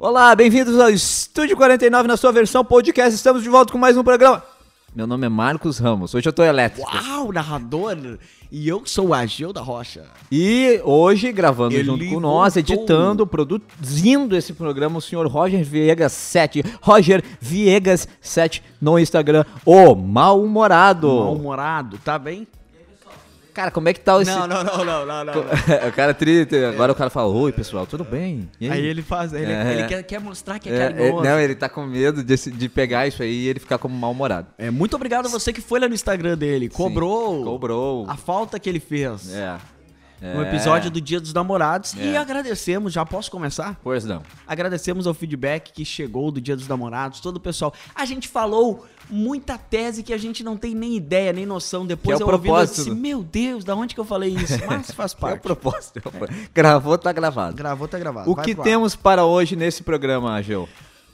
Olá, bem-vindos ao Estúdio 49 na sua versão podcast. Estamos de volta com mais um programa. Meu nome é Marcos Ramos. Hoje eu tô elétrico. Uau, narrador! E eu sou o Ageu da Rocha. E hoje, gravando Ele junto com nós, voltou. editando, produzindo esse programa, o senhor Roger Viegas 7. Roger Viegas 7 no Instagram. O Mal-Humorado. Mal-humorado, tá bem? Cara, como é que tá esse... Não, não, não, não, não, não. o cara triste. Agora o cara fala, oi pessoal, tudo bem? E Aí ele faz, ele, É. ele quer, quer mostrar que é, É, é, carinhoso. não, ele tá com medo de, de pegar isso aí e ele ficar como mal-humorado. É, muito obrigado a você que foi lá no Instagram dele, cobrou, Cobrou. a falta que ele fez É. no É. episódio do Dia dos Namorados. E É. agradecemos, já posso começar? Pois não. Agradecemos ao feedback que chegou do Dia dos Namorados, todo o pessoal. A gente falou muita tese que a gente não tem nem ideia, nem noção. Depois Que é o eu ouvindo, eu disse, meu Deus, da onde que eu falei isso? Mas faz É o parte. propósito. Gravou, tá gravado. Gravou, tá gravado. O Vai que pro ar. temos para hoje nesse programa, Ageu?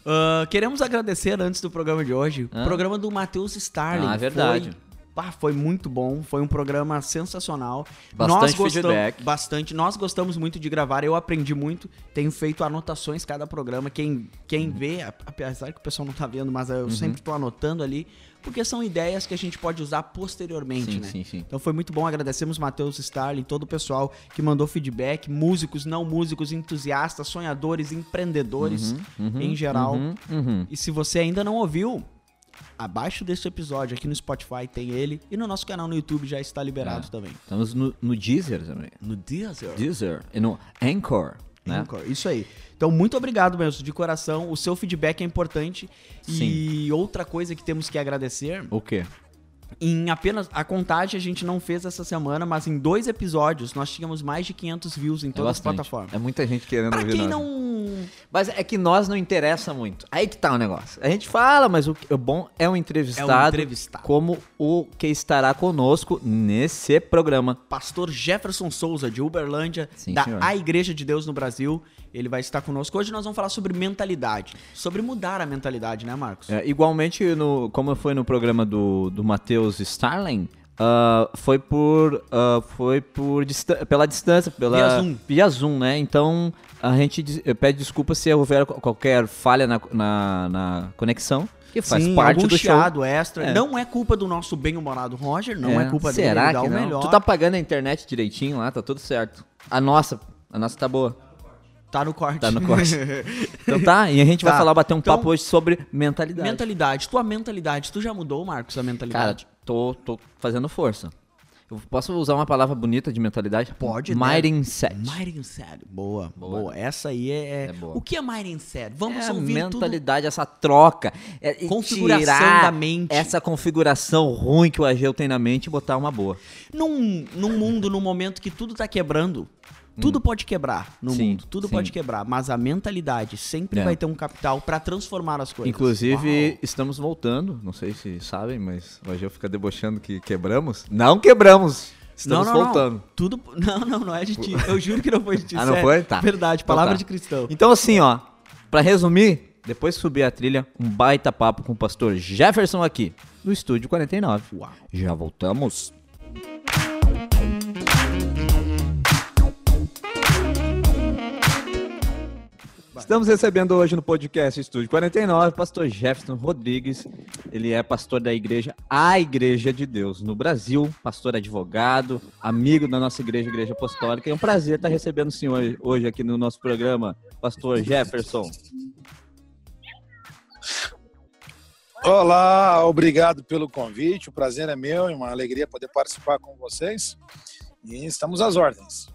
Ah, queremos agradecer antes do programa de hoje, Hã? o programa do Matheus Starling. Ah, é verdade. Foi, pá, foi muito bom, foi um programa sensacional. Bastante Nós gostamos, feedback. Bastante. Nós gostamos muito de gravar, eu aprendi muito, tenho feito anotações cada programa. Quem, quem vê, apesar que o pessoal não tá vendo, mas Uhum. eu sempre tô anotando ali, porque são ideias que a gente pode usar posteriormente, Sim, né? sim, sim. Então foi muito bom, agradecemos Matheus Starling, todo o pessoal que mandou feedback, músicos, não músicos, entusiastas, sonhadores, empreendedores Uhum, em geral. Uhum, uhum. E se você ainda não ouviu, abaixo desse episódio aqui no Spotify tem ele e no nosso canal no YouTube já está liberado É. também. Estamos no, no Deezer também. No Deezer. Deezer e no Anchor, né? Anchor, Isso aí. Então, muito obrigado mesmo, de coração. O seu feedback é importante. E outra coisa que temos que agradecer, O quê? Em apenas a contagem a gente não fez essa semana, mas em dois episódios nós tínhamos mais de 500 views em É todas as bastante. plataformas. É muita gente querendo Pra ouvir quem nós. não Mas é que nós não interessa muito. Aí que tá o negócio. A gente fala, mas o, que- o bom é um entrevistado, É um entrevistado. como o que estará conosco nesse programa. pastor Jefferson Souza, de Uberlândia, Sim, da senhor. A Igreja de Deus no Brasil. Ele vai estar conosco. Hoje nós vamos falar sobre mentalidade. Sobre mudar a mentalidade, né, Marcos? É, igualmente, no, como foi no programa do, do Matheus Starling, ah, foi por, ah, foi por pela distância, pela Via Zoom. via Zoom, né? Então a gente eh, pede desculpa se houver qual- qualquer falha na, na, na conexão, que faz Sim, parte algum do show. chiado extra. É. Não é culpa do nosso bem-humorado Roger, não é, culpa dele. Será ele dá que o não? melhor. Tu tá pagando a internet direitinho lá, tá tudo certo. A nossa, a nossa tá boa. Tá no corte. Tá no corte. Então tá, e a gente vai Tá. falar, bater um Então, papo hoje sobre mentalidade. mentalidade. Tua mentalidade. Tu já mudou, Marcos, a Cara, mentalidade? tô, tô fazendo força. Eu posso usar uma palavra bonita de mentalidade? Pode, né? Mindset. Mindset. Boa, boa, Boa. Essa aí é... É boa. O que é mindset? Vamos É ouvir tudo... mentalidade, essa troca. É, Configuração tirar da mente. Essa configuração ruim que o Ageu tem na mente e botar uma boa. Num, num mundo, num momento que tudo tá quebrando, tudo pode quebrar no Hum. Sim, mundo, tudo sim. pode quebrar, mas a mentalidade sempre É. vai ter um capital pra transformar as coisas. Inclusive, Uau. estamos voltando. Não sei se sabem, mas o Ageu fica debochando que quebramos. Não quebramos. Estamos não, não, voltando. Não. Tudo, não, não, não é de ti. Eu juro que não foi de ti. Ah, não sério. foi? Tá. Verdade, Então palavra tá. de cristão. Então, assim, ó, pra resumir, depois subir a trilha, um baita papo com o pastor Jefferson aqui, no Estúdio 49. Uau. Já voltamos. Estamos recebendo hoje no podcast Estúdio 49 pastor Jefferson Rodrigues. Ele é pastor da igreja A Igreja de Deus no Brasil, pastor advogado, amigo da nossa igreja, Igreja Apostólica. É um prazer estar recebendo o senhor hoje aqui no nosso programa, pastor Jefferson. Olá, obrigado pelo convite. O prazer é meu e uma alegria poder participar com vocês. E estamos às ordens.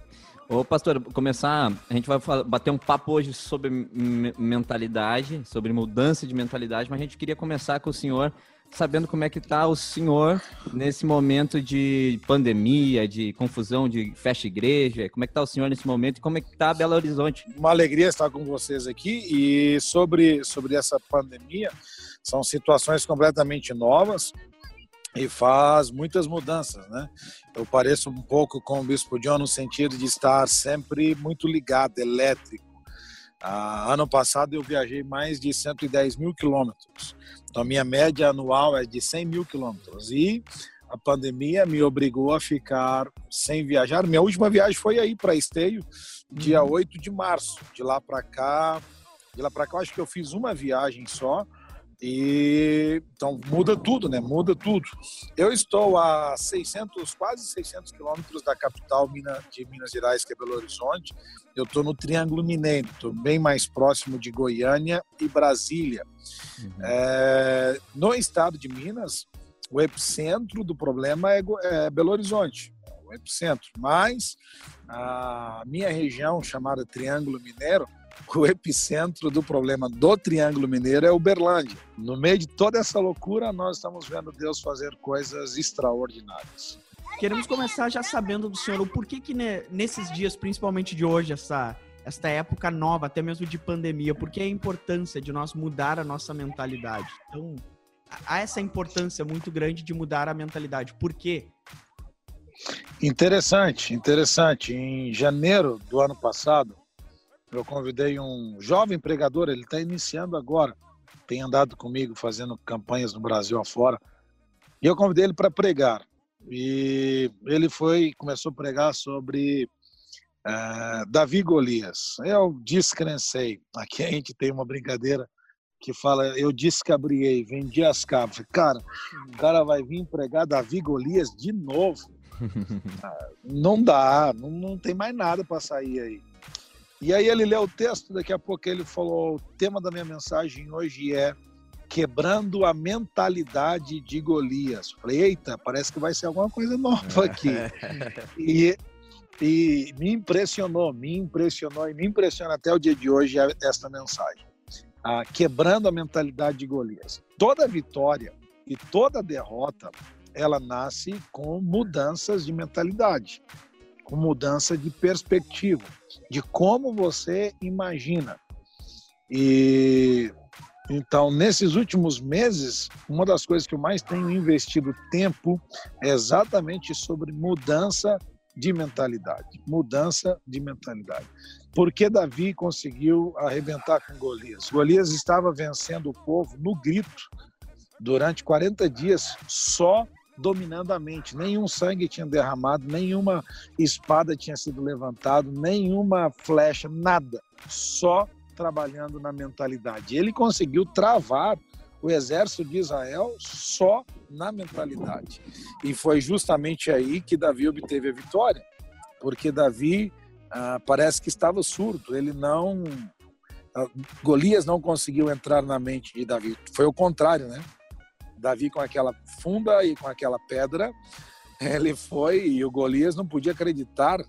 Ô, pastor, começar, a gente vai bater um papo hoje sobre me- mentalidade, sobre mudança de mentalidade, mas a gente queria começar com o senhor, sabendo como é que tá o senhor nesse momento de pandemia, de confusão, de fecha igreja, como é que tá o senhor nesse momento e como é que tá Belo Horizonte? Uma alegria estar com vocês aqui. E sobre, sobre essa pandemia, são situações completamente novas e faz muitas mudanças, né? Eu pareço um pouco com o Bispo John no sentido de estar sempre muito ligado, elétrico. Ah, ano passado eu viajei mais de 110 mil quilômetros. Então, a minha média anual é de 100 mil quilômetros. E a pandemia me obrigou a ficar sem viajar. Minha última viagem foi aí para Esteio, dia 8 de março. De lá para cá, De lá para cá, eu acho que eu fiz uma viagem só. E então muda tudo, né? Muda tudo. Eu estou a 600, quase 600 quilômetros da capital de Minas Gerais, que é Belo Horizonte. Eu estou no Triângulo Mineiro, estou bem mais próximo de Goiânia e Brasília. Uhum. É, no estado de Minas, o epicentro do problema é, é Belo Horizonte, o epicentro. Mas a minha região, chamada Triângulo Mineiro, o epicentro do problema do Triângulo Mineiro é Uberlândia. No meio de toda essa loucura, nós estamos vendo Deus fazer coisas extraordinárias. Queremos começar já sabendo do senhor o porquê que nesses dias, principalmente de hoje, essa esta época nova, até mesmo de pandemia, por que a importância de nós mudar a nossa mentalidade? Então, há essa importância muito grande de mudar a mentalidade. Por quê? Interessante, interessante. Em janeiro do ano passado, eu convidei um jovem pregador, ele está iniciando agora, tem andado comigo fazendo campanhas no Brasil afora, e eu convidei ele para pregar. E ele foi, começou a pregar sobre uh, Davi Golias. Eu descrencei. Aqui a gente tem uma brincadeira que fala, eu descabriei, vendi as cabras. Cara, o cara vai vir pregar Davi Golias de novo. Ah, não dá, não, não tem mais nada para sair aí. E aí ele leu o texto, daqui a pouco ele falou: o tema da minha mensagem hoje é quebrando a mentalidade de Golias. Falei, eita, parece que vai ser alguma coisa nova aqui. e, e me impressionou, me impressionou e me impressiona até o dia de hoje esta mensagem. Ah, quebrando a mentalidade de Golias. Toda vitória e toda derrota, ela nasce com mudanças de mentalidade com mudança de perspectiva, de como você imagina. E então, nesses últimos meses, uma das coisas que eu mais tenho investido tempo é exatamente sobre mudança de mentalidade. Mudança de mentalidade. Porque Davi conseguiu arrebentar com Golias? Golias estava vencendo o povo no grito durante 40 dias só dominando a mente. Nenhum sangue tinha derramado, nenhuma espada tinha sido levantada, nenhuma flecha, nada. Só trabalhando na mentalidade. Ele conseguiu travar o exército de Israel só na mentalidade. E foi justamente aí que Davi obteve a vitória, porque Davi ah, parece que estava surdo, ele não. Ah, Golias não conseguiu entrar na mente de Davi. Foi o contrário, né? Davi com aquela funda e com aquela pedra, ele foi e o Golias não podia acreditar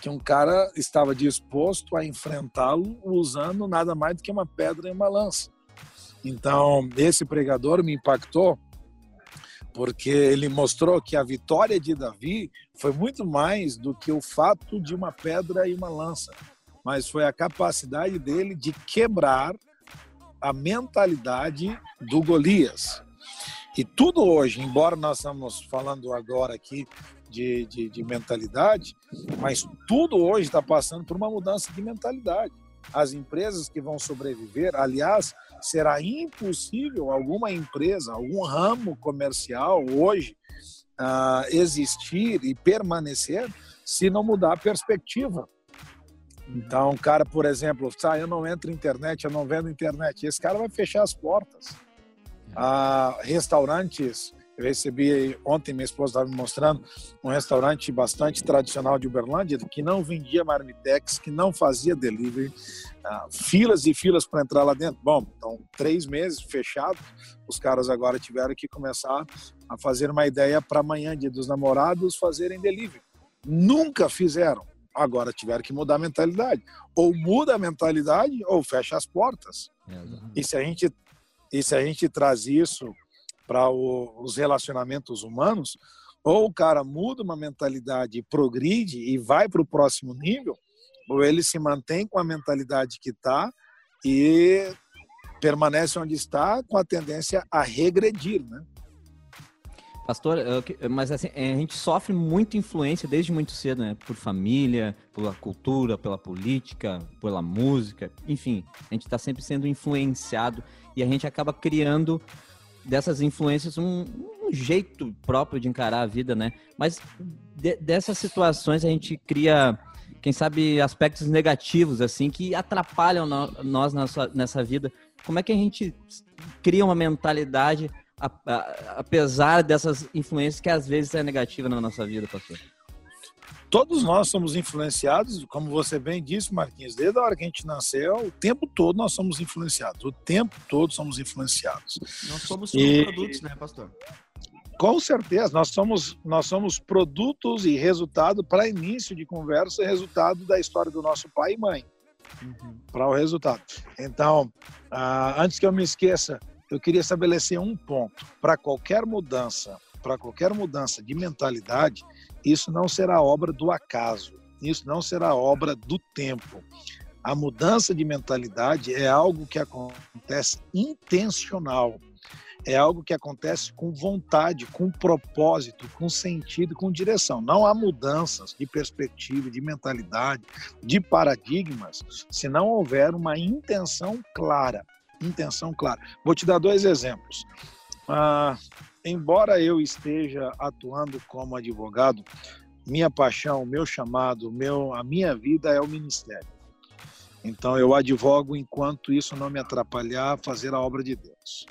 que um cara estava disposto a enfrentá-lo usando nada mais do que uma pedra e uma lança. Então, esse pregador me impactou porque ele mostrou que a vitória de Davi foi muito mais do que o fato de uma pedra e uma lança, mas foi a capacidade dele de quebrar a mentalidade do Golias. E tudo hoje, embora nós estamos falando agora aqui de, de, de mentalidade, mas tudo hoje está passando por uma mudança de mentalidade. As empresas que vão sobreviver, aliás, será impossível alguma empresa, algum ramo comercial hoje uh, existir e permanecer se não mudar a perspectiva. Então, um cara, por exemplo, ah, eu não entro internet, eu não vendo internet, esse cara vai fechar as portas a restaurantes. Eu recebi ontem, minha esposa estava me mostrando, um restaurante bastante tradicional de Uberlândia, que não vendia marmitex, que não fazia delivery, uh, filas e filas para entrar lá dentro. Bom, então, três meses fechado, os caras agora tiveram que começar a fazer uma ideia para amanhã, dia dos namorados, fazerem delivery. Nunca fizeram. Agora tiveram que mudar a mentalidade. Ou muda a mentalidade ou fecha as portas. E se a gente e se a gente traz isso para os relacionamentos humanos, ou o cara muda uma mentalidade, progride e vai para o próximo nível, ou ele se mantém com a mentalidade que está e permanece onde está com a tendência a regredir, né? Pastor, mas assim, é, a gente sofre muita influência desde muito cedo, né? Por família, pela cultura, pela política, pela música, enfim, a gente está sempre sendo influenciado e a gente acaba criando dessas influências um, um jeito próprio de encarar a vida, né? Mas de, dessas situações a gente cria quem sabe, aspectos negativos, assim, que atrapalham nós nessa, nessa vida. Como é que a gente cria uma mentalidade a, a, apesar dessas influências que às vezes é negativa na nossa vida, pastor? Todos nós somos influenciados, como você bem disse, Marquinhos, desde a hora que a gente nasceu, o tempo todo nós somos influenciados. O tempo todo somos influenciados. Nós somos produtos, né, pastor? Com certeza, nós somos, nós somos produtos e resultado para início de conversa, resultado da história do nosso pai e mãe. Uhum. Para o resultado. Então, uh, antes que eu me esqueça, eu queria estabelecer um ponto. Para qualquer mudança, para qualquer mudança de mentalidade, isso não será obra do acaso, isso não será obra do tempo. A mudança de mentalidade é algo que acontece intencional, é algo que acontece com vontade, com propósito, com sentido, com direção. Não há mudanças de perspectiva, de mentalidade, de paradigmas, se não houver uma intenção clara intenção clara. Vou te dar dois exemplos. Ah, embora eu esteja atuando como advogado, minha paixão, meu chamado, meu, a minha vida é o ministério. Então eu advogo enquanto isso não me atrapalhar a fazer a obra de Deus.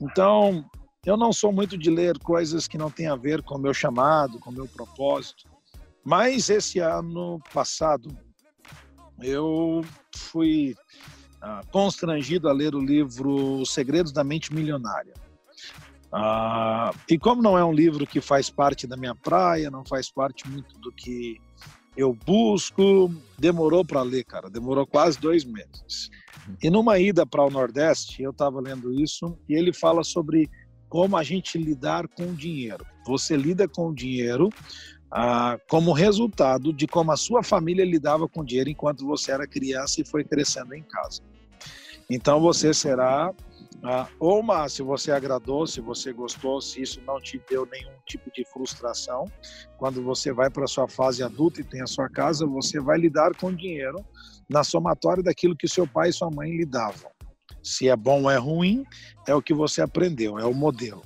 Então eu não sou muito de ler coisas que não têm a ver com o meu chamado, com o meu propósito. Mas esse ano passado eu fui ah, constrangido a ler o livro Segredos da Mente Milionária. Ah, e como não é um livro que faz parte da minha praia, não faz parte muito do que eu busco, demorou para ler, cara, demorou quase dois meses. E numa ida para o Nordeste, eu estava lendo isso e ele fala sobre como a gente lidar com o dinheiro. Você lida com o dinheiro ah, como resultado de como a sua família lidava com dinheiro enquanto você era criança e foi crescendo em casa. Então você será ah, ou uma, se você agradou, se você gostou, se isso não te deu nenhum tipo de frustração, quando você vai para a sua fase adulta e tem a sua casa, você vai lidar com dinheiro na somatória daquilo que seu pai e sua mãe lidavam. Se é bom ou é ruim, é o que você aprendeu, é o modelo.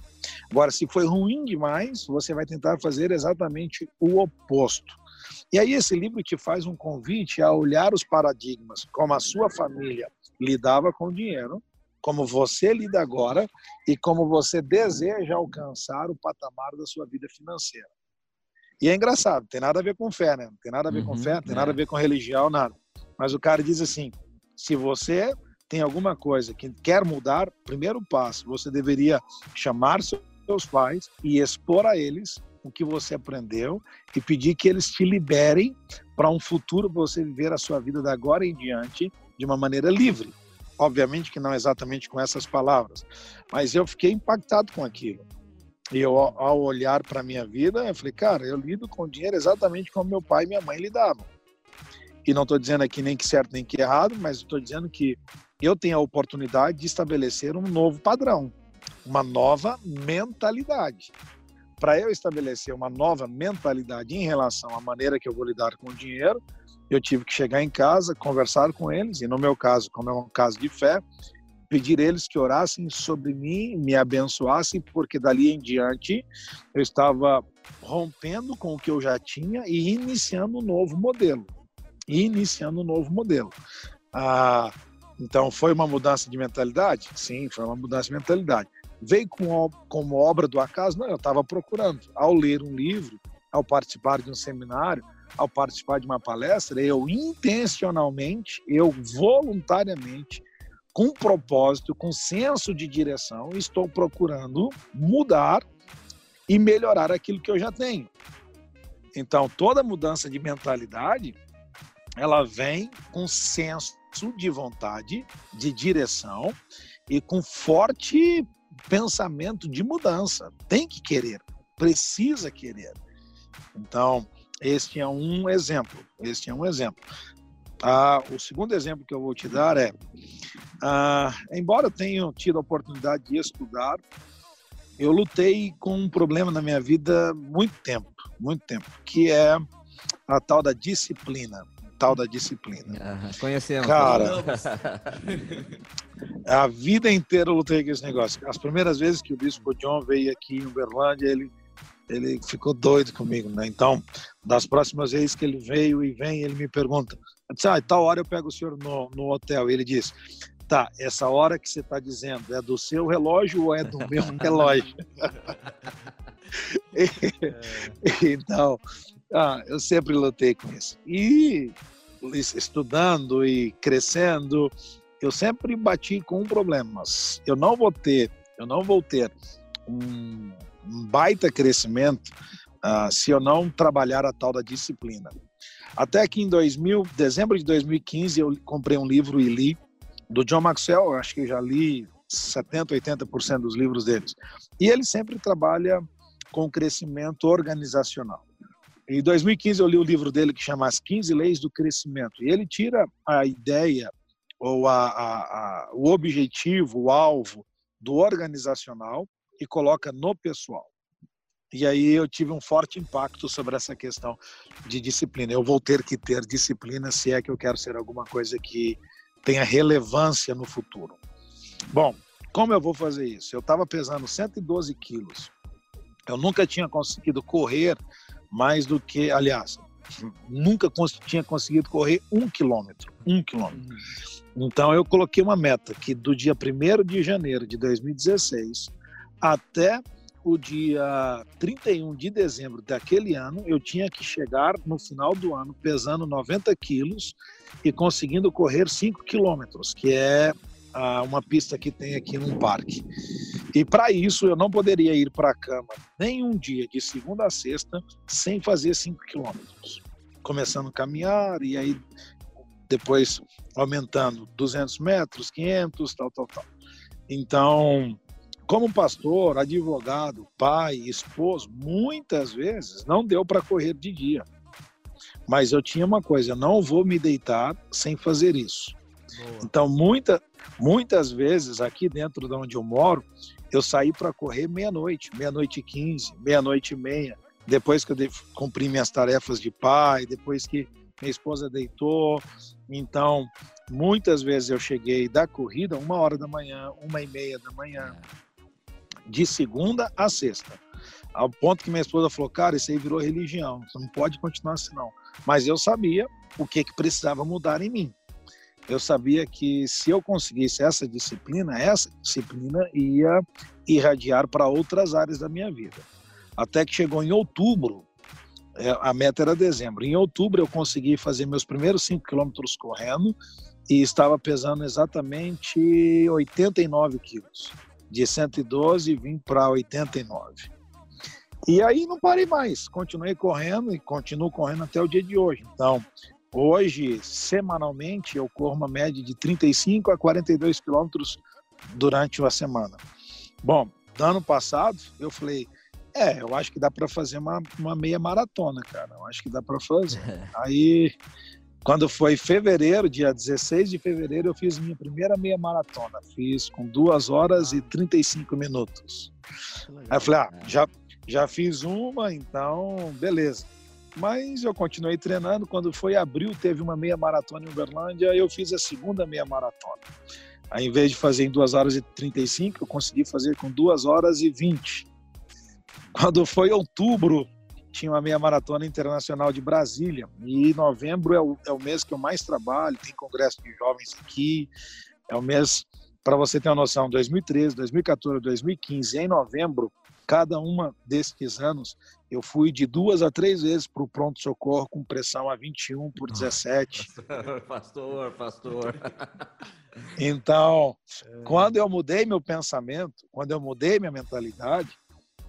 Agora, se foi ruim demais, você vai tentar fazer exatamente o oposto. E aí esse livro te faz um convite a olhar os paradigmas, como a sua família lidava com o dinheiro, como você lida agora e como você deseja alcançar o patamar da sua vida financeira. E é engraçado, tem nada a ver com fé, né? Tem nada a ver uhum, com fé, tem é. nada a ver com religião, nada. Mas o cara diz assim: se você tem alguma coisa que quer mudar, primeiro passo, você deveria chamar seus pais e expor a eles o que você aprendeu e pedir que eles te liberem para um futuro você viver a sua vida da agora em diante de uma maneira livre. Obviamente que não exatamente com essas palavras, mas eu fiquei impactado com aquilo. E eu, ao olhar para a minha vida, eu falei, cara, eu lido com dinheiro exatamente como meu pai e minha mãe lidavam. E não estou dizendo aqui nem que certo nem que errado, mas estou dizendo que eu tenho a oportunidade de estabelecer um novo padrão, uma nova mentalidade. Para eu estabelecer uma nova mentalidade em relação à maneira que eu vou lidar com o dinheiro, eu tive que chegar em casa, conversar com eles, e no meu caso, como é um caso de fé, pedir eles que orassem sobre mim, me abençoassem, porque dali em diante eu estava rompendo com o que eu já tinha e iniciando um novo modelo. Iniciando um novo modelo. Ah, então, foi uma mudança de mentalidade? Sim, foi uma mudança de mentalidade. Veio com, como obra do acaso? Não, eu estava procurando. Ao ler um livro, ao participar de um seminário, ao participar de uma palestra, eu intencionalmente, eu voluntariamente, com propósito, com senso de direção, estou procurando mudar e melhorar aquilo que eu já tenho. Então, toda mudança de mentalidade, ela vem com senso de vontade, de direção e com forte pensamento de mudança. Tem que querer, precisa querer. Então, este é um exemplo. Este é um exemplo. Ah, o segundo exemplo que eu vou te dar é, ah, embora eu tenha tido a oportunidade de estudar, eu lutei com um problema na minha vida muito tempo, muito tempo, que é a tal da disciplina tal da disciplina. Ah, conhecemos. Cara, a vida inteira eu lutei com esse negócio. As primeiras vezes que o Bispo John veio aqui em Uberlândia, ele ele ficou doido comigo, né? Então, das próximas vezes que ele veio e vem, ele me pergunta, disse, ah, tal hora eu pego o senhor no, no hotel. E ele diz, tá, essa hora que você está dizendo é do seu relógio ou é do meu relógio? então, ah, eu sempre lutei com isso. E estudando e crescendo, eu sempre bati com um problema. Eu não vou ter, eu não vou ter um, um baita crescimento uh, se eu não trabalhar a tal da disciplina. Até que em 2000, dezembro de 2015, eu comprei um livro e li do John Maxwell, acho que já li 70, 80% dos livros deles. E ele sempre trabalha com crescimento organizacional. Em 2015 eu li o livro dele que chama As 15 Leis do Crescimento. E ele tira a ideia ou a, a, a, o objetivo, o alvo do organizacional e coloca no pessoal. E aí eu tive um forte impacto sobre essa questão de disciplina. Eu vou ter que ter disciplina se é que eu quero ser alguma coisa que tenha relevância no futuro. Bom, como eu vou fazer isso? Eu estava pesando 112 quilos. Eu nunca tinha conseguido correr mais do que, aliás, nunca tinha conseguido correr um quilômetro. Um quilômetro. Uhum. Então eu coloquei uma meta que do dia 1 de janeiro de 2016 até o dia 31 de dezembro daquele ano, eu tinha que chegar no final do ano pesando 90 quilos e conseguindo correr 5 quilômetros, que é ah, uma pista que tem aqui num parque. E para isso eu não poderia ir para a cama nem um dia, de segunda a sexta, sem fazer 5 quilômetros. Começando a caminhar e aí depois aumentando 200 metros, 500, tal, tal, tal. Então, como pastor, advogado, pai, esposo, muitas vezes não deu para correr de dia. Mas eu tinha uma coisa, eu não vou me deitar sem fazer isso. Boa. Então, muita, muitas vezes aqui dentro de onde eu moro, eu saí para correr meia-noite, meia-noite e quinze, meia-noite e meia, depois que eu cumpri minhas tarefas de pai, depois que minha esposa deitou. Então, muitas vezes eu cheguei da corrida uma hora da manhã, uma e meia da manhã, de segunda a sexta. Ao ponto que minha esposa falou, cara, isso aí virou religião, você não pode continuar assim não. Mas eu sabia o que, que precisava mudar em mim. Eu sabia que se eu conseguisse essa disciplina, essa disciplina ia irradiar para outras áreas da minha vida. Até que chegou em outubro, é, a meta era dezembro. Em outubro eu consegui fazer meus primeiros 5 quilômetros correndo e estava pesando exatamente 89 quilos de 112 vim para 89. E aí não parei mais, continuei correndo e continuo correndo até o dia de hoje. Então, hoje, semanalmente, eu corro uma média de 35 a 42 quilômetros durante uma semana. Bom, no ano passado, eu falei, é, eu acho que dá para fazer uma, uma meia maratona, cara. Eu acho que dá para fazer. Aí quando foi fevereiro, dia 16 de fevereiro, eu fiz minha primeira meia maratona. Fiz com 2 horas e 35 minutos. Aí eu falei, ah, já, já fiz uma, então beleza. Mas eu continuei treinando. Quando foi abril, teve uma meia maratona em Uberlândia, eu fiz a segunda meia maratona. Aí, em vez de fazer em 2 horas e 35, eu consegui fazer com 2 horas e 20. Quando foi outubro, tinha uma meia maratona internacional de Brasília. E novembro é o, é o mês que eu mais trabalho, tem congresso de jovens aqui. É o mês, para você ter uma noção, 2013, 2014, 2015, em novembro, cada uma desses anos, eu fui de duas a três vezes para o pronto-socorro com pressão a 21 por 17. pastor, pastor. Então, é. quando eu mudei meu pensamento, quando eu mudei minha mentalidade,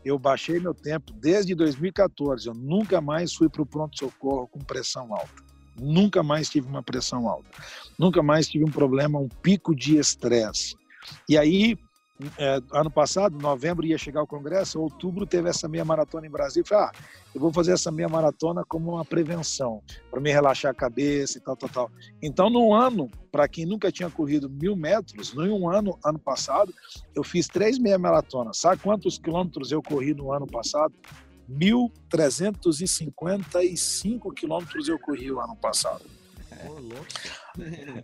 eu baixei meu tempo desde 2014. Eu nunca mais fui para o pronto-socorro com pressão alta. Nunca mais tive uma pressão alta. Nunca mais tive um problema, um pico de estresse. E aí, é, ano passado, novembro, ia chegar o congresso, outubro teve essa meia maratona em Brasília. Eu falei, ah, eu vou fazer essa meia maratona como uma prevenção, para me relaxar a cabeça e tal, tal, tal. Então, num ano, para quem nunca tinha corrido mil metros, em um ano, ano passado, eu fiz três meia maratonas. Sabe quantos quilômetros eu corri no ano passado? 1.355 quilômetros eu corri o ano passado.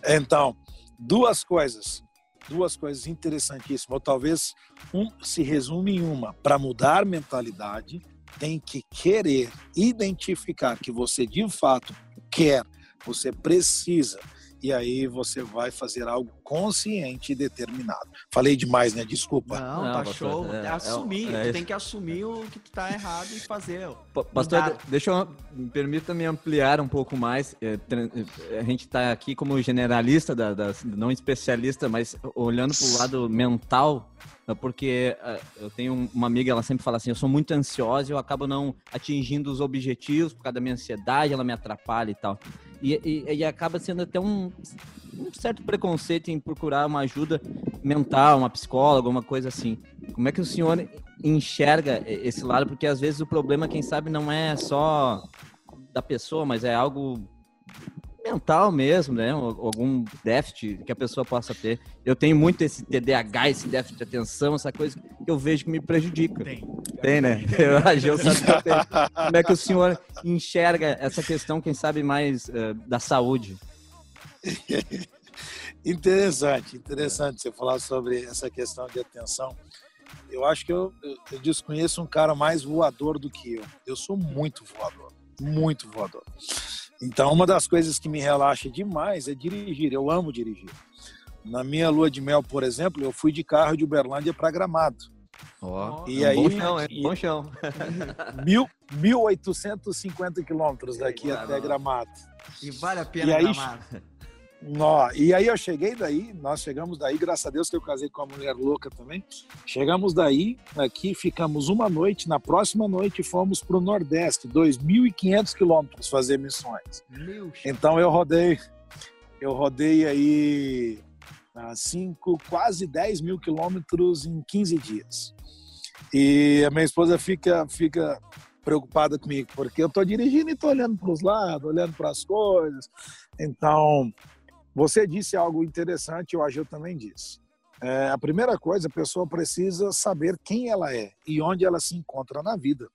Então, duas coisas duas coisas interessantíssimas, ou talvez um se resume em uma, para mudar mentalidade, tem que querer identificar que você de fato quer, você precisa e aí você vai fazer algo consciente e determinado. Falei demais, né? Desculpa. Não, Não, tá pastor, show. é- assumir, é tu isso. tem que assumir o que tu tá errado e fazer. Pa- Pastor, deixa eu, me permita me ampliar um pouco mais. É, é, A gente está aqui como generalista, da, da- não especialista, mas olhando para o lado mental, é porque é, eu tenho uma amiga, ela sempre fala assim, eu sou muito ansiosa e eu acabo não atingindo os objetivos por causa da minha ansiedade, ela me atrapalha e tal. E, e- e acaba sendo até um, um certo preconceito em procurar uma ajuda mental, uma psicóloga, alguma coisa assim. Como é que o senhor enxerga esse lado? Porque às vezes o problema, quem sabe, não é só da pessoa, mas é algo mental mesmo, né? Algum déficit que a pessoa possa ter. Eu tenho muito esse TDAH, esse déficit de atenção, essa coisa que eu vejo que me prejudica. Tem. Tem, né? Eu, a sabe que eu tenho. Como é que o senhor enxerga essa questão, quem sabe, mais eh, da saúde? Interessante, interessante você falar sobre essa questão de atenção. Eu acho que eu- eu desconheço um cara mais voador do que eu. Eu sou muito voador, muito voador. Então, uma das coisas que me relaxa demais é dirigir. Eu amo dirigir. Na minha lua de mel, por exemplo, eu fui de carro de Uberlândia para Gramado. Ó, E é um bom aí- chão, hein? e- Bom chão. Mil, 1.850 quilômetros daqui até. Gramado. E vale a pena E aí, Gramado. Nó, e aí eu cheguei daí, nós chegamos daí, graças a Deus que eu casei com uma mulher louca também. Chegamos daí, aqui ficamos uma noite, na próxima noite fomos para o Nordeste, 2.500 quilômetros fazer missões. Então eu rodei, eu rodei aí ah, cinco, quase 10 mil quilômetros em 15 dias. E a minha esposa fica, fica preocupada comigo, porque eu estou dirigindo e estou olhando para os lados, olhando para as coisas. Então, você disse algo interessante, eu acho eu também disse. É, a primeira coisa, a pessoa precisa saber quem ela é e onde ela se encontra na vida.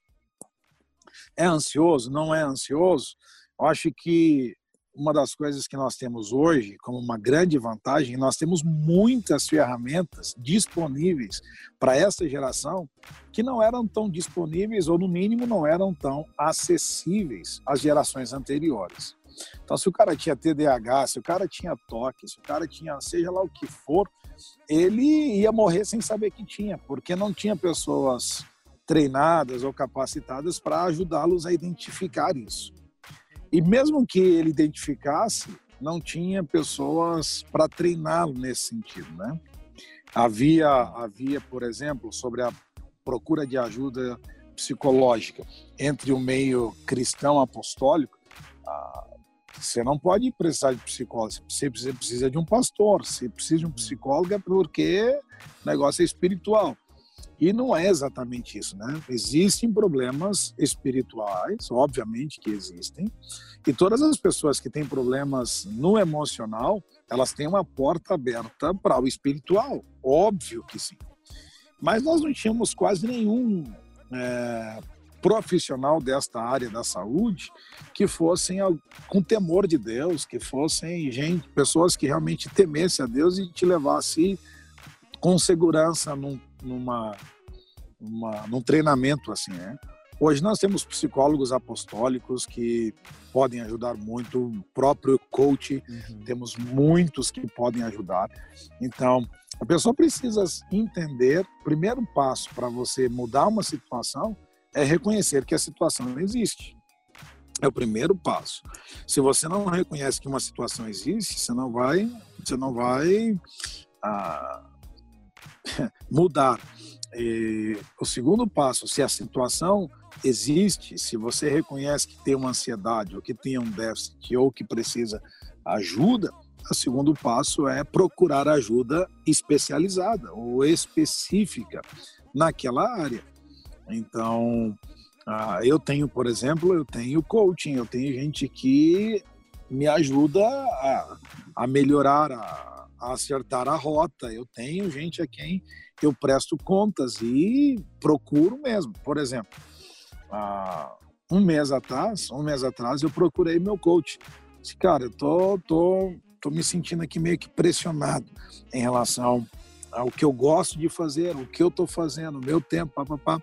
É ansioso? Não é ansioso? Eu acho que uma das coisas que nós temos hoje como uma grande vantagem, nós temos muitas ferramentas disponíveis para essa geração que não eram tão disponíveis ou no mínimo não eram tão acessíveis às gerações anteriores. Então, se o cara tinha TDAH, se o cara tinha toque, se o cara tinha seja lá o que for, ele ia morrer sem saber que tinha, porque não tinha pessoas treinadas ou capacitadas para ajudá-los a identificar isso. E mesmo que ele identificasse, não tinha pessoas para treiná-lo nesse sentido, né? Havia, havia, por exemplo, sobre a procura de ajuda psicológica entre o meio cristão apostólico, você não pode precisar de psicólogo, você precisa, de um pastor, você precisa de um psicólogo é porque o negócio é espiritual. E não é exatamente isso, né? Existem problemas espirituais, obviamente que existem, e todas as pessoas que têm problemas no emocional, elas têm uma porta aberta para o espiritual, óbvio que sim. Mas nós não tínhamos quase nenhum é, profissional desta área da saúde que fossem com temor de Deus, que fossem gente, pessoas que realmente temessem a Deus e te levassem com segurança num, numa, numa, num treinamento assim, né? Hoje nós temos psicólogos apostólicos que podem ajudar muito, o próprio coach, uhum. temos muitos que podem ajudar. Então, a pessoa precisa entender, o primeiro passo para você mudar uma situação é reconhecer que a situação existe. É o primeiro passo. Se você não reconhece que uma situação existe, você não vai, você não vai ah, mudar. E o segundo passo, se a situação existe, se você reconhece que tem uma ansiedade ou que tem um déficit ou que precisa ajuda, o segundo passo é procurar ajuda especializada ou específica naquela área. Então, eu tenho, por exemplo, eu tenho coaching, eu tenho gente que me ajuda a, a melhorar, a, a acertar a rota. Eu tenho gente a quem eu presto contas e procuro mesmo. Por exemplo, há um mês atrás, um mês atrás, eu procurei meu coach. Disse, cara, eu tô, tô, tô me sentindo aqui meio que pressionado em relação ao que eu gosto de fazer, o que eu tô fazendo, o meu tempo, papapá.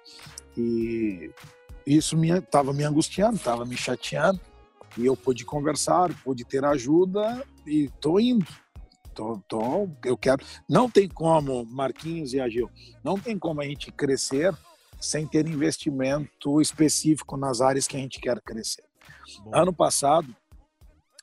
E isso estava me, me angustiando, estava me chateando. E eu pude conversar, pude ter ajuda e tô indo. Tô, tô, eu quero. Não tem como, Marquinhos e Agil, não tem como a gente crescer sem ter investimento específico nas áreas que a gente quer crescer. Bom. Ano passado,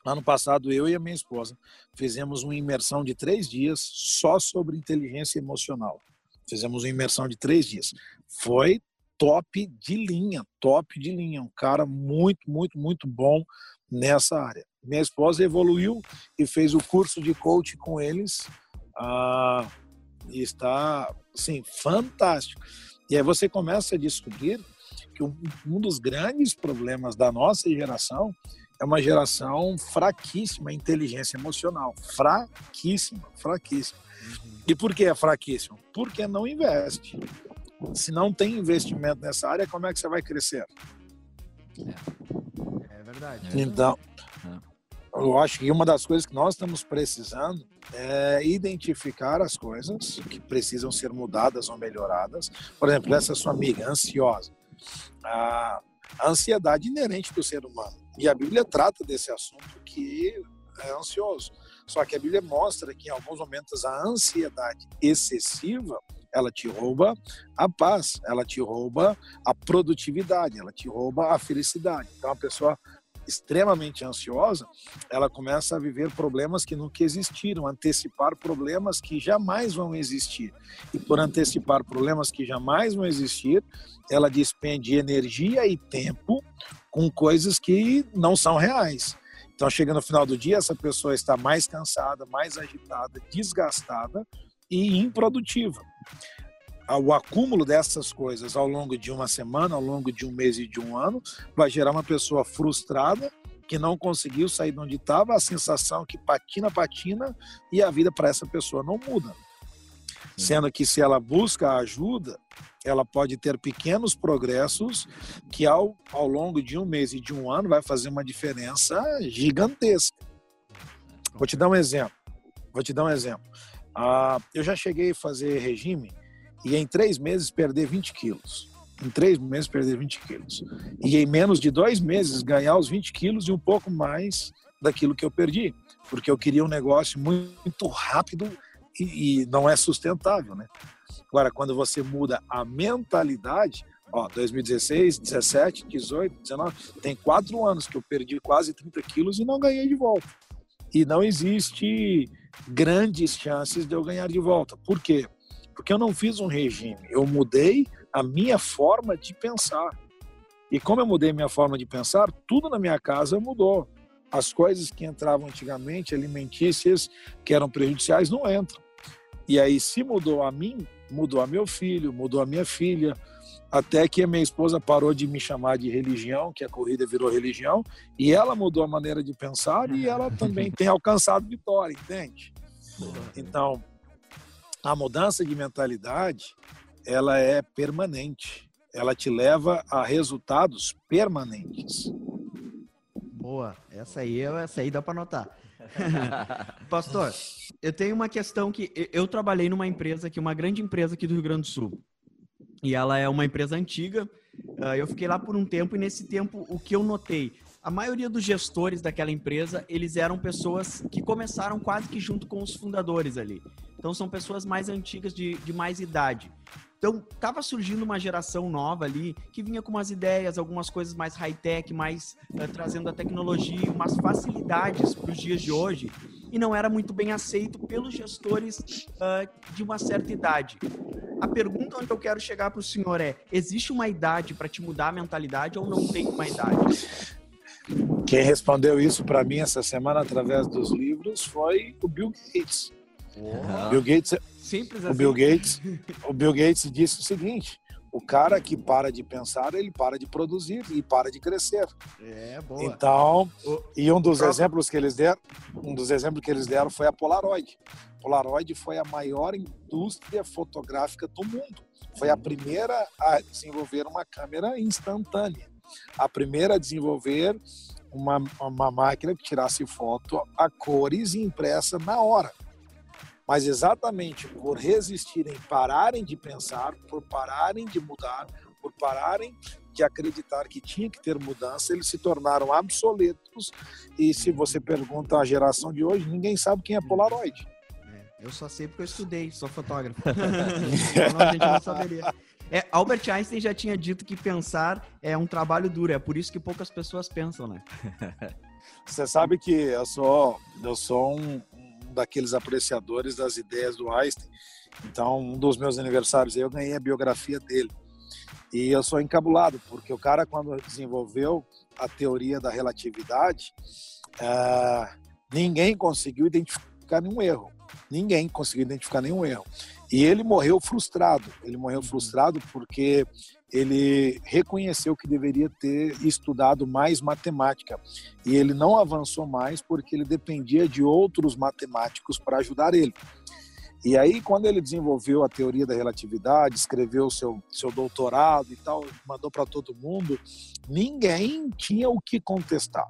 ano passado eu e a minha esposa fizemos uma imersão de três dias só sobre inteligência emocional. Fizemos uma imersão de três dias. Foi top de linha, top de linha. Um cara muito, muito, muito bom nessa área. Minha esposa evoluiu e fez o curso de coach com eles. Ah, e está, sim, fantástico. E aí você começa a descobrir que um dos grandes problemas da nossa geração é uma geração fraquíssima em inteligência emocional. Fraquíssima, fraquíssima. E por que é fraquíssima? Porque não investe. Se não tem investimento nessa área, como é que você vai crescer? É, é verdade. Então, é. eu acho que uma das coisas que nós estamos precisando é identificar as coisas que precisam ser mudadas ou melhoradas. Por exemplo, essa sua amiga ansiosa. A, ansiedade inerente do ser humano. E a Bíblia trata desse assunto que é ansioso. Só que a Bíblia mostra que em alguns momentos a ansiedade excessiva ela te rouba a paz, ela te rouba a produtividade, ela te rouba a felicidade. Então a pessoa extremamente ansiosa, ela começa a viver problemas que nunca existiram, antecipar problemas que jamais vão existir. E por antecipar problemas que jamais vão existir, ela despende energia e tempo com coisas que não são reais. Então, chega no final do dia, essa pessoa está mais cansada, mais agitada, desgastada e improdutiva. O acúmulo dessas coisas ao longo de uma semana, ao longo de um mês e de um ano, vai gerar uma pessoa frustrada que não conseguiu sair de onde estava, a sensação que patina, patina e a vida para essa pessoa não muda. Sendo que se ela busca ajuda, ela pode ter pequenos progressos que ao, ao longo de um mês e de um ano vai fazer uma diferença gigantesca. Vou te dar um exemplo. Vou te dar um exemplo. Ah, eu já cheguei a fazer regime e em três meses perder 20 quilos. Em três meses perder 20 quilos. E em menos de dois meses ganhar os 20 quilos e um pouco mais daquilo que eu perdi. Porque eu queria um negócio muito rápido e, e não é sustentável, né? Agora, quando você muda a mentalidade, ó, 2016, 17, 18, 19, tem quatro anos que eu perdi quase 30 quilos e não ganhei de volta. E não existe grandes chances de eu ganhar de volta. Por quê? Porque eu não fiz um regime, eu mudei a minha forma de pensar. E como eu mudei minha forma de pensar, tudo na minha casa mudou. As coisas que entravam antigamente, alimentícias, que eram prejudiciais, não entram. E aí, se mudou a mim, mudou a meu filho, mudou a minha filha, até que a minha esposa parou de me chamar de religião, que a corrida virou religião, e ela mudou a maneira de pensar e ela também tem alcançado vitória, entende? Então, a mudança de mentalidade, ela é permanente. Ela te leva a resultados permanentes. Boa, essa aí, essa aí dá para anotar. Pastor, eu tenho uma questão que eu trabalhei numa empresa aqui, uma grande empresa aqui do Rio Grande do Sul. E ela é uma empresa antiga. Ah, eu fiquei lá por um tempo e nesse tempo o que eu notei, a maioria dos gestores daquela empresa, eles eram pessoas que começaram quase que junto com os fundadores ali. Então são pessoas mais antigas de, de mais idade. Então, estava surgindo uma geração nova ali que vinha com umas ideias, algumas coisas mais high-tech, mais uh, trazendo a tecnologia, umas facilidades para os dias de hoje, e não era muito bem aceito pelos gestores uh, de uma certa idade. A pergunta onde eu quero chegar para o senhor é: existe uma idade para te mudar a mentalidade ou não tem uma idade? Quem respondeu isso para mim essa semana através dos livros foi o Bill Gates. Uhum. Bill Gates Simples assim. O Bill Gates, o Bill Gates disse o seguinte: o cara que para de pensar, ele para de produzir e para de crescer. É, boa. Então, o... e um dos exemplos que eles deram, um dos exemplos que eles deram foi a Polaroid. Polaroid foi a maior indústria fotográfica do mundo. Foi a primeira a desenvolver uma câmera instantânea. A primeira a desenvolver uma, uma máquina que tirasse foto a cores impressa na hora mas exatamente por resistirem, pararem de pensar, por pararem de mudar, por pararem que acreditar que tinha que ter mudança, eles se tornaram obsoletos. E se você pergunta a geração de hoje, ninguém sabe quem é Polaroid. É, eu só sei porque eu estudei, sou fotógrafo. Senão a gente não saberia. É, Albert Einstein já tinha dito que pensar é um trabalho duro, é por isso que poucas pessoas pensam, né? Você sabe que eu sou, eu sou um, um daqueles apreciadores das ideias do Einstein. Então, um dos meus aniversários eu ganhei a biografia dele. E eu sou encabulado, porque o cara, quando desenvolveu a teoria da relatividade, é, ninguém conseguiu identificar nenhum erro. Ninguém conseguiu identificar nenhum erro. E ele morreu frustrado. Ele morreu frustrado porque ele reconheceu que deveria ter estudado mais matemática. E ele não avançou mais porque ele dependia de outros matemáticos para ajudar ele. E aí, quando ele desenvolveu a teoria da relatividade, escreveu seu, seu doutorado e tal, mandou para todo mundo, ninguém tinha o que contestar.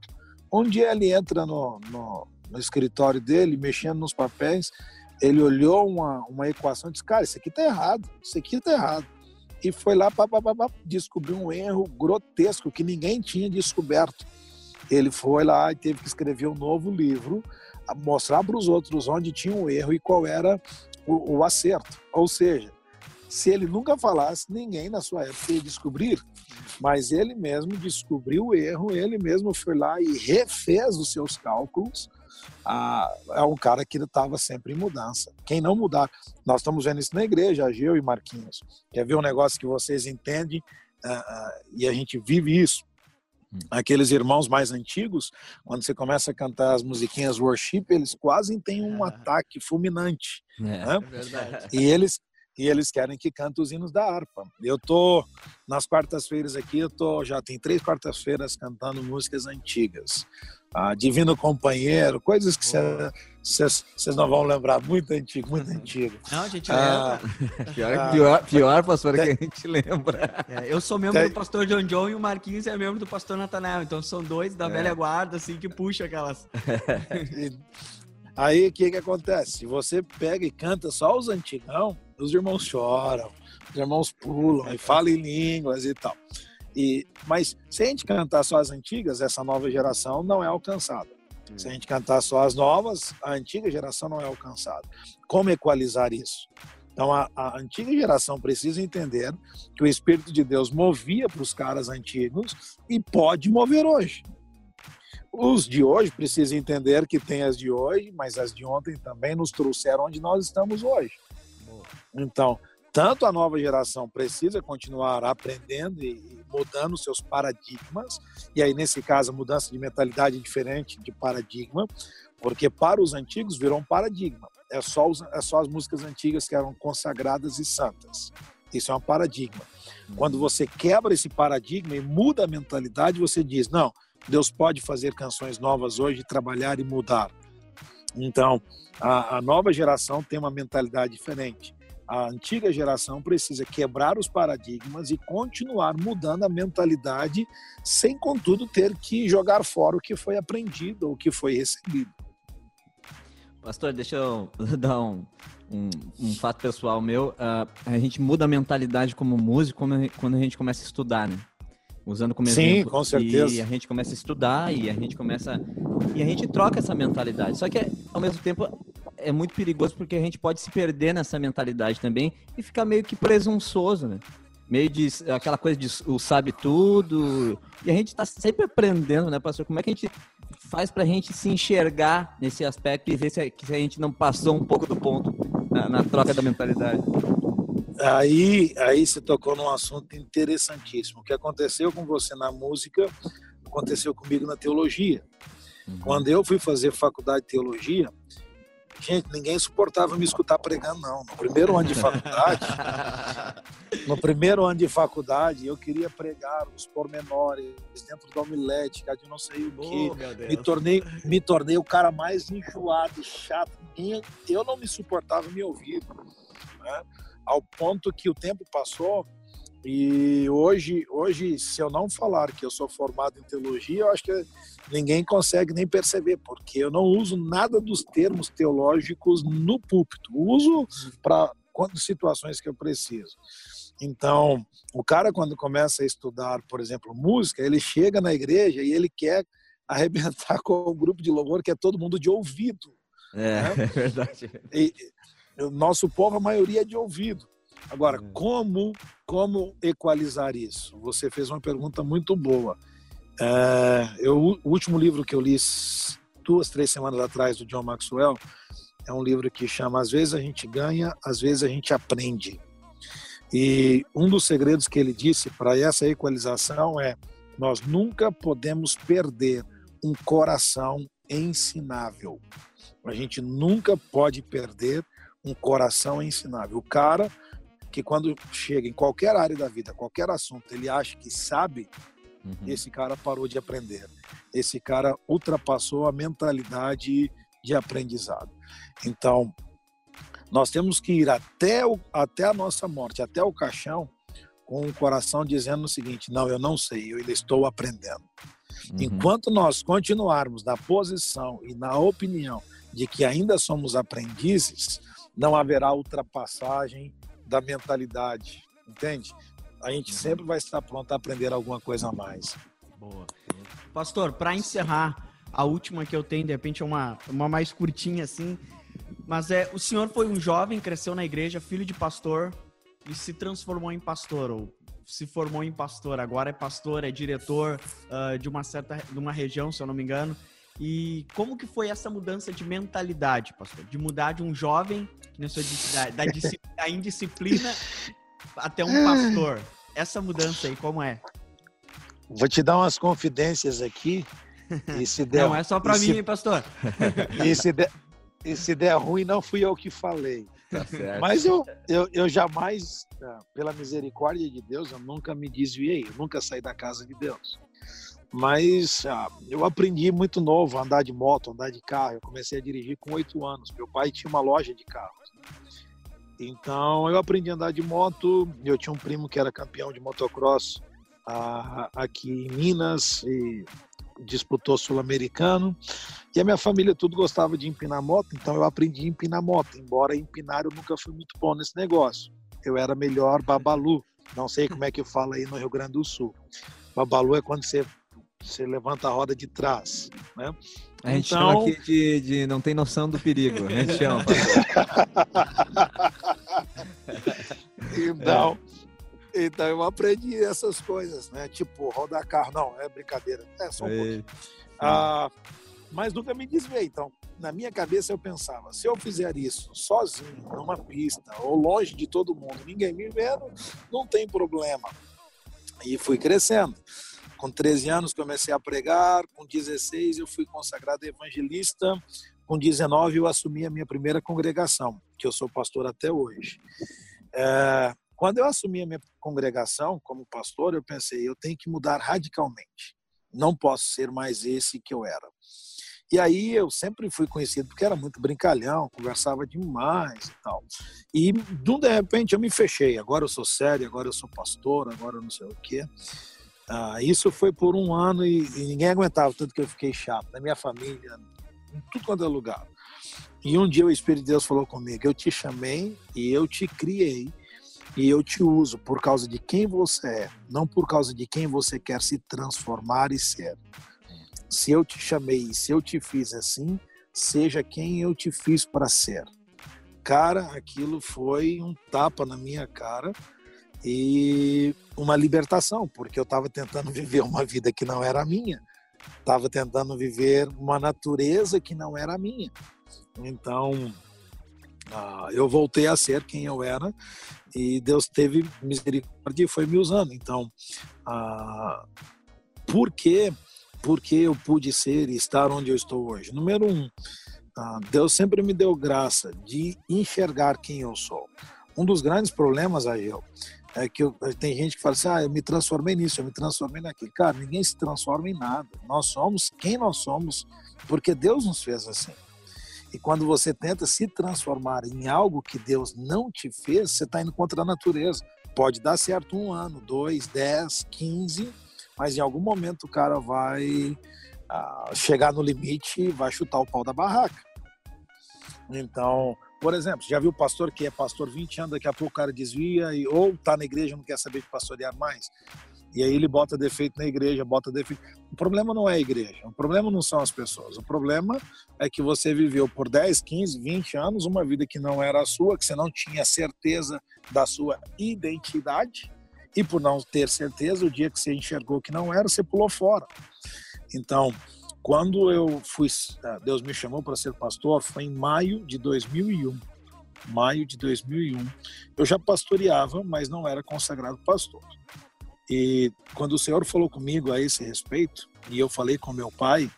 Dia ele entra no, no, no escritório dele, mexendo nos papéis, ele olhou uma, uma equação e disse, cara, isso aqui tá errado, isso aqui tá errado. E foi lá, pá, pá, pá, pá, descobriu um erro grotesco que ninguém tinha descoberto. Ele foi lá e teve que escrever um novo livro, mostrar para os outros onde tinha um erro e qual era o, o acerto. Ou seja, se ele nunca falasse, ninguém na sua época ia descobrir, mas ele mesmo descobriu o erro, ele mesmo foi lá e refez os seus cálculos ah, é um cara que estava sempre em mudança. Quem não mudar, nós estamos vendo isso na igreja, Ageu e Marquinhos. Quer ver um negócio que vocês entendem ah, e a gente vive isso? Hum. Aqueles irmãos mais antigos, quando você começa a cantar as musiquinhas worship, eles quase têm um ah. ataque fulminante. É, né? é verdade. E eles, e eles querem que cante os hinos da harpa. Eu tô nas quartas-feiras aqui, eu tô já tem três quartas-feiras cantando músicas antigas ah, Divino Companheiro, coisas que vocês não vão lembrar, muito antigo, muito antigo. Não, a gente ah, lembra. Pior, pior, pior, pastor, que a gente lembra. É, eu sou membro tem... do pastor John John e o Marquinhos é membro do pastor Natanael, então são dois da é. velha guarda, assim, que puxa aquelas... Aí, o que que acontece? Se você pega e canta só os antigão, os irmãos choram, os irmãos pulam e falam em línguas e tal. E, mas se a gente cantar só as antigas, essa nova geração não é alcançada. Se a gente cantar só as novas, a antiga geração não é alcançada. Como equalizar isso? Então, a, a antiga geração precisa entender que o Espírito de Deus movia para os caras antigos e pode mover hoje. Os de hoje precisam entender que tem as de hoje, mas as de ontem também nos trouxeram onde nós estamos hoje. Então, tanto a nova geração precisa continuar aprendendo e mudando seus paradigmas, e aí nesse caso a mudança de mentalidade é diferente de paradigma, porque para os antigos virou um paradigma. É só, os, é só as músicas antigas que eram consagradas e santas. Isso é um paradigma. Quando uhum. você quebra esse paradigma e muda a mentalidade, você diz: não, Deus pode fazer canções novas hoje, trabalhar e mudar. Então, a, a nova geração tem uma mentalidade diferente a antiga geração precisa quebrar os paradigmas e continuar mudando a mentalidade, sem, contudo, ter que jogar fora o que foi aprendido ou o que foi recebido. Pastor, deixa eu dar um, um, um fato pessoal meu. Uh, a gente muda a mentalidade como músico quando a gente começa a estudar, né? Usando como Sim, exemplo. Sim, com certeza. E a gente começa a estudar e a gente começa. E a gente troca essa mentalidade. Só que, ao mesmo tempo, é muito perigoso porque a gente pode se perder nessa mentalidade também e ficar meio que presunçoso, né? Meio de aquela coisa de o sabe tudo. E a gente está sempre aprendendo, né, pastor? Como é que a gente faz para a gente se enxergar nesse aspecto e ver se a, se a gente não passou um pouco do ponto na, na troca da mentalidade? Aí, aí você tocou num assunto interessantíssimo. O que aconteceu com você na música aconteceu comigo na teologia. Uhum. Quando eu fui fazer faculdade de teologia, Gente, ninguém suportava me escutar pregando, não. No primeiro ano de faculdade, no primeiro ano de faculdade, eu queria pregar os pormenores dentro da homilética, de não sei o quê. Oh, me, tornei, me tornei o cara mais enjoado, chato. Eu não me suportava me ouvir. Né? Ao ponto que o tempo passou e hoje, hoje, se eu não falar que eu sou formado em teologia, eu acho que ninguém consegue nem perceber, porque eu não uso nada dos termos teológicos no púlpito. Uso para situações que eu preciso. Então, o cara quando começa a estudar, por exemplo, música, ele chega na igreja e ele quer arrebentar com o grupo de louvor que é todo mundo de ouvido. É, né? é verdade. E, o nosso povo, a maioria é de ouvido. Agora, hum. como, como equalizar isso? Você fez uma pergunta muito boa. É, eu, o último livro que eu li duas, três semanas atrás do John Maxwell é um livro que chama Às vezes a gente ganha, às vezes a gente aprende. E um dos segredos que ele disse para essa equalização é: nós nunca podemos perder um coração ensinável. A gente nunca pode perder um coração ensinável. O cara que quando chega em qualquer área da vida, qualquer assunto, ele acha que sabe, uhum. esse cara parou de aprender. Esse cara ultrapassou a mentalidade de aprendizado. Então, nós temos que ir até, o, até a nossa morte, até o caixão, com o coração dizendo o seguinte: não, eu não sei, eu ainda estou aprendendo. Uhum. Enquanto nós continuarmos na posição e na opinião de que ainda somos aprendizes, não haverá ultrapassagem da mentalidade, entende? A gente uhum. sempre vai estar pronto a aprender alguma coisa a mais. Boa. Pastor, para encerrar, a última que eu tenho, de repente, é uma, uma mais curtinha assim. Mas é, o senhor foi um jovem, cresceu na igreja, filho de pastor e se transformou em pastor, ou se formou em pastor, agora é pastor, é diretor uh, de uma certa de uma região, se eu não me engano. E como que foi essa mudança de mentalidade, pastor? De mudar de um jovem, que da, da, da indisciplina até um pastor. Essa mudança aí, como é? Vou te dar umas confidências aqui. E se der, não é só para mim, se, pastor. E se, der, e se der ruim, não fui eu que falei. Tá Mas eu, eu, eu jamais, ah, pela misericórdia de Deus, eu nunca me desviei, eu nunca saí da casa de Deus. Mas ah, eu aprendi muito novo a andar de moto, andar de carro. Eu comecei a dirigir com oito anos. Meu pai tinha uma loja de carros. Então eu aprendi a andar de moto. Eu tinha um primo que era campeão de motocross ah, aqui em Minas e disputou sul-americano. E a minha família tudo gostava de empinar moto, então eu aprendi a empinar moto. Embora empinar eu nunca fui muito bom nesse negócio. Eu era melhor babalu. Não sei como é que fala aí no Rio Grande do Sul. Babalu é quando você você levanta a roda de trás, né? A gente então... chama aqui de, de não tem noção do perigo, a gente chama. então, é. então eu aprendi essas coisas, né? Tipo, rodar carro, não, é brincadeira, é só um pouquinho. Ah, mas nunca me desviei, então na minha cabeça eu pensava, se eu fizer isso sozinho, numa pista, ou longe de todo mundo, ninguém me vendo, não tem problema. E fui crescendo. Com 13 anos comecei a pregar, com 16 eu fui consagrado evangelista, com 19 eu assumi a minha primeira congregação, que eu sou pastor até hoje. É, quando eu assumi a minha congregação como pastor, eu pensei, eu tenho que mudar radicalmente. Não posso ser mais esse que eu era. E aí eu sempre fui conhecido porque era muito brincalhão, conversava demais e tal. E de repente eu me fechei. Agora eu sou sério, agora eu sou pastor, agora eu não sei o quê. Ah, isso foi por um ano e, e, ninguém aguentava tanto que eu fiquei chato. Na minha família, em tudo quanto é lugar. E um dia o Espírito de Deus falou comigo: Eu te chamei e eu te criei e eu te uso por causa de quem você é, não por causa de quem você quer se transformar e ser. Se eu te chamei, se eu te fiz assim, seja quem eu te fiz para ser. Cara, aquilo foi um tapa na minha cara e uma libertação, porque eu estava tentando viver uma vida que não era minha, estava tentando viver uma natureza que não era minha. Então, ah, eu voltei a ser quem eu era e Deus teve misericórdia e foi me usando. Então, ah, por que porque eu pude ser e estar onde eu estou hoje? Número um, ah, Deus sempre me deu graça de enxergar quem eu sou. Um dos grandes problemas, Agil, é que eu, tem gente que fala assim, ah, eu me transformei nisso, eu me transformei naquilo. Cara, ninguém se transforma em nada. Nós somos quem nós somos, porque Deus nos fez assim. E quando você tenta se transformar em algo que Deus não te fez, você está indo contra a natureza. Pode dar certo um ano, dois, dez, quinze, mas em algum momento o cara vai ah, chegar no limite e vai chutar o pau da barraca. Então, Por exemplo, já viu pastor que é pastor 20 anos, daqui a pouco o cara desvia, e, ou tá na igreja não quer saber de pastorear mais. E aí ele bota defeito na igreja, bota defeito. O problema não é a igreja, o problema não são as pessoas. O problema é que você viveu por 10, 15, 20 anos uma vida que não era a sua, que você não tinha certeza da sua identidade. E por não ter certeza, o dia que você enxergou que não era, você pulou fora. Então, quando eu fui, ah, Deus me chamou para ser pastor, foi em maio de 2001. Maio de 2001. Eu já pastoreava, mas não era consagrado pastor. E quando o Senhor falou comigo a esse respeito, e eu falei com meu pai,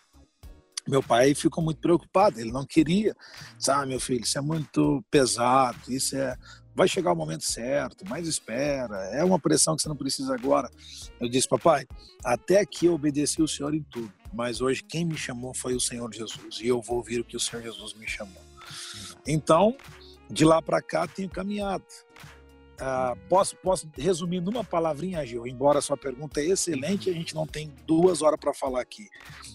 meu pai ficou muito preocupado, ele não queria. Sabe, ah, meu filho, isso é muito pesado, isso é vai chegar o momento certo, mas espera, é uma pressão que você não precisa agora. Eu disse, papai, até aqui eu obedeci o Senhor em tudo, mas hoje quem me chamou foi o Senhor Jesus e eu vou ouvir o que o Senhor Jesus me chamou. Então, de lá para cá tenho caminhado. Uh, posso, posso resumir numa palavrinha, Gil, embora a sua pergunta é excelente, a gente não tem duas horas para falar aqui.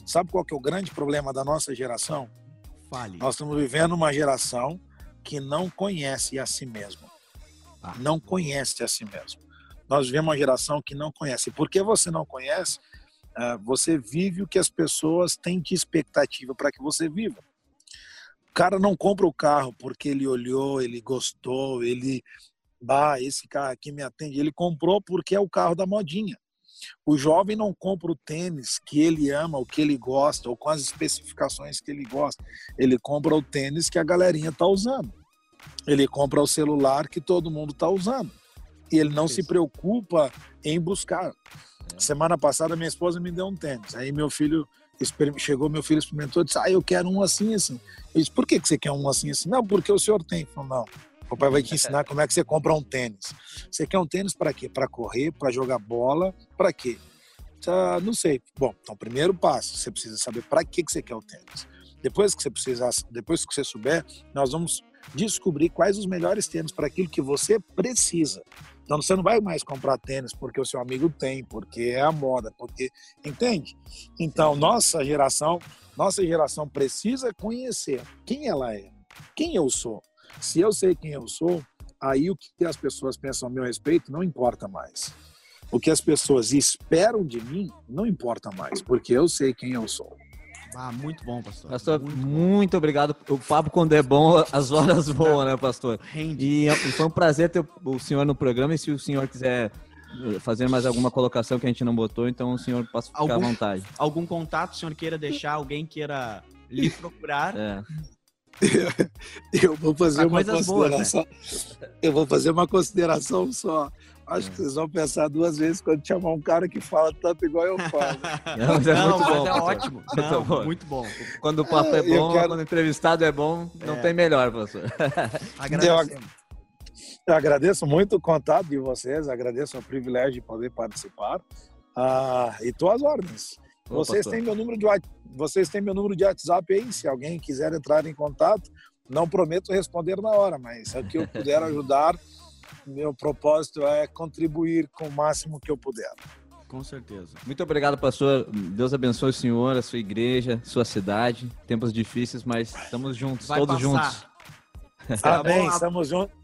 Sabe qual que é o grande problema da nossa geração? Fale. Nós estamos vivendo uma geração que não conhece a si mesmo. Ah. Não conhece a si mesmo. Nós vivemos uma geração que não conhece. Porque você não conhece, você vive o que as pessoas têm de expectativa para que você viva. O cara não compra o carro porque ele olhou, ele gostou, ele bah, esse carro aqui me atende. Ele comprou porque é o carro da modinha. O jovem não compra o tênis que ele ama, o que ele gosta, ou com as especificações que ele gosta. Ele compra o tênis que a galerinha está usando. Ele compra o celular que todo mundo está usando. E ele não se preocupa em buscar. É. Semana passada, minha esposa me deu um tênis. Aí meu filho chegou, meu filho experimentou e disse: Ah, eu quero um assim, assim. Eu disse: Por que você quer um assim, assim? Não, porque o senhor tem. Falei, não o papai vai te ensinar como é que você compra um tênis. Você quer um tênis para quê? Para correr, para jogar bola, para quê? Uh, não sei. Bom, então primeiro passo, você precisa saber para que que você quer o tênis. Depois que você precisar, depois que você souber, nós vamos descobrir quais os melhores tênis para aquilo que você precisa. Então você não vai mais comprar tênis porque o seu amigo tem, porque é a moda, porque entende? Então nossa geração, nossa geração precisa conhecer quem ela é, quem eu sou. Se eu sei quem eu sou, aí o que as pessoas pensam a meu respeito não importa mais. O que as pessoas esperam de mim não importa mais, porque eu sei quem eu sou. Ah, muito bom, pastor. Pastor, muito, muito obrigado. O papo, quando é bom, as horas voam, né, pastor? E foi um prazer ter o senhor no programa. E se o senhor quiser fazer mais alguma colocação que a gente não botou, então o senhor pode ficar algum, à vontade. Algum contato o senhor queira deixar, alguém queira lhe procurar? É. eu vou fazer uma consideração. Boas, né? Eu vou fazer uma consideração só. Acho que vocês vão pensar duas vezes quando chamar um cara que fala tanto igual eu falo. Não, mas é não, muito bom. É ótimo. Não, bom. Muito bom. Quando o papo é bom, quero... quando o entrevistado é bom, não é. tem melhor, professor. Eu, eu agradeço muito o contato de vocês, agradeço o privilégio de poder participar. Ah, e tô às ordens. vocês têm meu número de vocês têm meu número de WhatsApp aí, se alguém quiser entrar em contato. Não prometo responder na hora, mas se que eu puder ajudar, meu propósito é contribuir com o máximo que eu puder. Com certeza. Muito obrigado, pastor. Deus abençoe o senhor, a sua igreja, sua cidade. Tempos difíceis, mas estamos juntos, Vai todos passar. juntos. Amém, estamos juntos.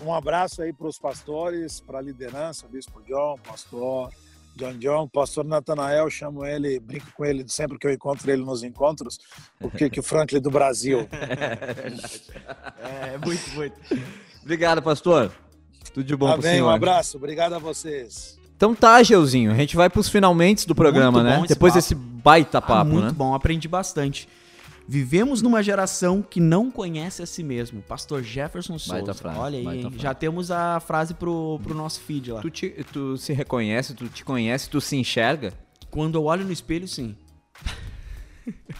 Um abraço aí para os pastores, para a liderança, Bispo John, pastor John John, pastor Natanael, chamo ele, brinco com ele sempre que eu encontro ele nos encontros, o que o Franklin do Brasil. É, é, muito, muito. Obrigado, pastor. Tudo de bom tá bem, senhor. Um abraço, obrigado a vocês. Então tá, Geuzinho, a gente vai para os finalmente do programa, né? Depois papo. desse baita papo, ah, muito né? Muito bom, aprendi bastante. Vivemos numa geração que não conhece a si mesmo. Pastor Jefferson Souza. Frase, Olha aí, já temos a frase pro, pro nosso feed lá. Tu, te, tu se reconhece, tu te conhece, tu se enxerga? Quando eu olho no espelho, sim.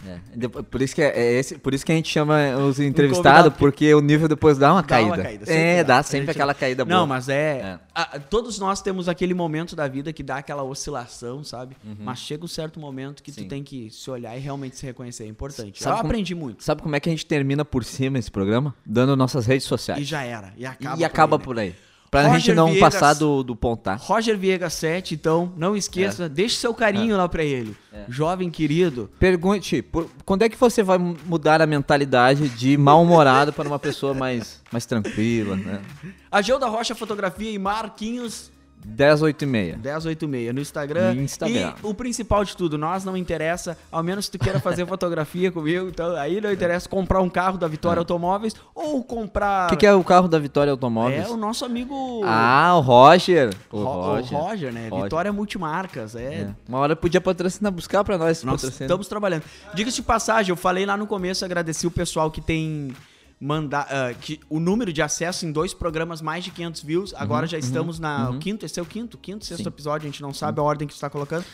É, por, isso que é, é, esse, por isso que a gente chama os entrevistados, porque o nível depois dá uma dá caída. Uma caída é, dá, dá sempre gente... aquela caída boa. Não, mas é, é. A, todos nós temos aquele momento da vida que dá aquela oscilação, sabe? Uhum. Mas chega um certo momento que Sim. tu tem que se olhar e realmente se reconhecer. É importante. Sabe Eu como, aprendi muito. Sabe como é que a gente termina por cima esse programa? Dando nossas redes sociais. E já era. E acaba, e por, acaba aí, né? por aí. Pra Roger gente não Viegas- passar do, do ponto, tá? Roger Viegas 7, então, não esqueça, deixe seu carinho lá pra ele. É. Jovem querido. Pergunte, por- quando é que você vai mudar a mentalidade de mal-humorado para uma pessoa mais, mais tranquila, né? A Geu da Rocha Fotografia e Marquinhos 10, 8 e meia. 1086 no Instagram. No Instagram. E o principal de tudo, nós não interessa, ao menos se tu queira fazer fotografia comigo, então aí não interessa comprar um carro da Vitória Automóveis ou comprar. O que, que é o carro da Vitória Automóveis? É o nosso amigo. Ah, o Roger. O Ro- Roger. o Roger, né? Roger. Vitória Multimarcas. É. É. Uma hora podia patrocinar, buscar pra nós Nós estamos trabalhando. Diga-se de passagem, eu falei lá no começo, agradeci o pessoal que tem mandar que o número de acesso em dois programas mais de 500 views. Agora já estamos na o quinto, esse é o quinto, quinto, sexto Sim. episódio, a gente não sabe a ordem que está colocando.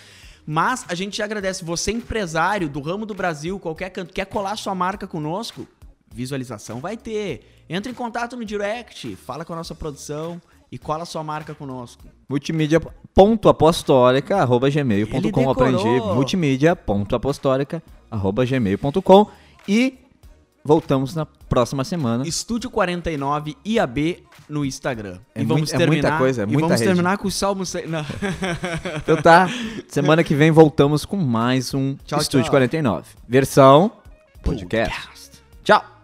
Mas a gente agradece você empresário do ramo do Brasil, qualquer canto, quer colar sua marca conosco? Visualização vai ter. Entra em contato no direct, fala com a nossa produção e cola sua marca conosco. multimídia.apostólica.gmail.com aprendi multimídia.apostólica.gmail.com e voltamos na próxima semana. Estúdio 49 IAB no Instagram. É e vamos muito- é terminar, muita coisa, é e muita vamos rede. terminar com o Salmo... se-. Então tá, semana que vem voltamos com mais um Tchau, Estúdio tchau. 49. Versão podcast. Tchau.